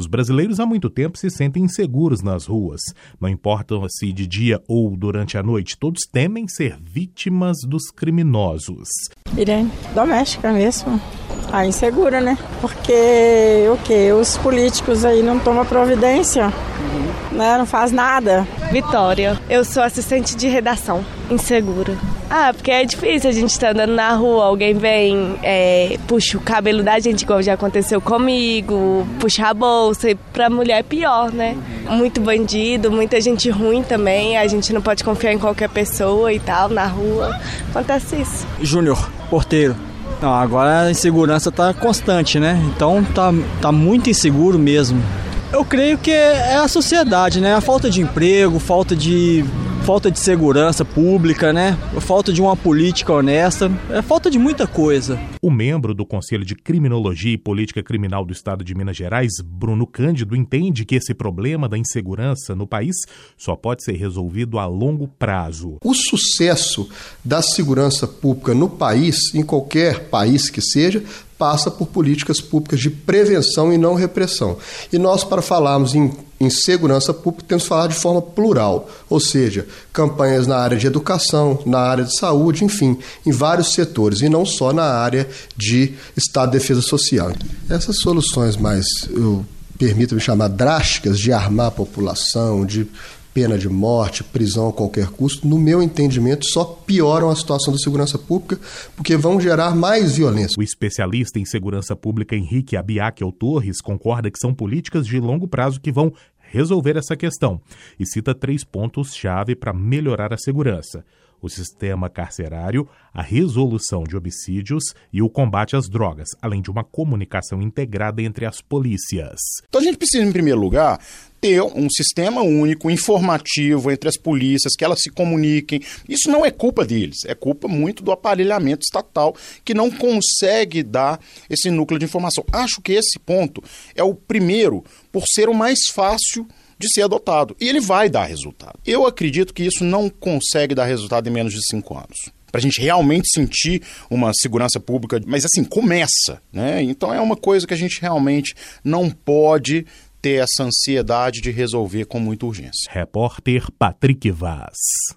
Os brasileiros há muito tempo se sentem inseguros nas ruas. Não importa se de dia ou durante a noite, todos temem ser vítimas dos criminosos. Irene, doméstica mesmo. Ah, insegura, né? Porque o que? Os políticos aí não tomam providência, uhum. né? Não faz nada. Vitória, eu sou assistente de redação. Insegura. Ah, porque é difícil a gente tá andando na rua, alguém vem, é, puxa o cabelo da gente, igual já aconteceu comigo, puxa a bolsa, e pra mulher é pior, né? Muito bandido, muita gente ruim também, a gente não pode confiar em qualquer pessoa e tal, na rua. Acontece isso. Júnior, porteiro. Não, agora a insegurança tá constante, né? Então tá, tá muito inseguro mesmo. Eu creio que é a sociedade, né? A falta de emprego, falta de falta de segurança pública, né? Falta de uma política honesta, é falta de muita coisa. O membro do Conselho de Criminologia e Política Criminal do Estado de Minas Gerais, Bruno Cândido, entende que esse problema da insegurança no país só pode ser resolvido a longo prazo. O sucesso da segurança pública no país, em qualquer país que seja, passa por políticas públicas de prevenção e não repressão. E nós, para falarmos em, em segurança pública, temos que falar de forma plural, ou seja, campanhas na área de educação, na área de saúde, enfim, em vários setores, e não só na área de Estado de Defesa Social. Essas soluções mais, eu permito-me chamar, drásticas de armar a população, de pena de morte, prisão a qualquer custo, no meu entendimento, só pioram a situação da segurança pública, porque vão gerar mais violência. O especialista em segurança pública Henrique Abiakel Torres concorda que são políticas de longo prazo que vão resolver essa questão e cita três pontos-chave para melhorar a segurança o sistema carcerário, a resolução de homicídios e o combate às drogas, além de uma comunicação integrada entre as polícias. Então a gente precisa, em primeiro lugar, ter um sistema único, informativo entre as polícias, que elas se comuniquem. Isso não é culpa deles, é culpa muito do aparelhamento estatal que não consegue dar esse núcleo de informação. Acho que esse ponto é o primeiro, por ser o mais fácil de ser adotado. E ele vai dar resultado. Eu acredito que isso não consegue dar resultado em menos de cinco anos para a gente realmente sentir uma segurança pública, mas assim, começa, né? Então é uma coisa que a gente realmente não pode ter essa ansiedade de resolver com muita urgência. Repórter Patrick Vaz.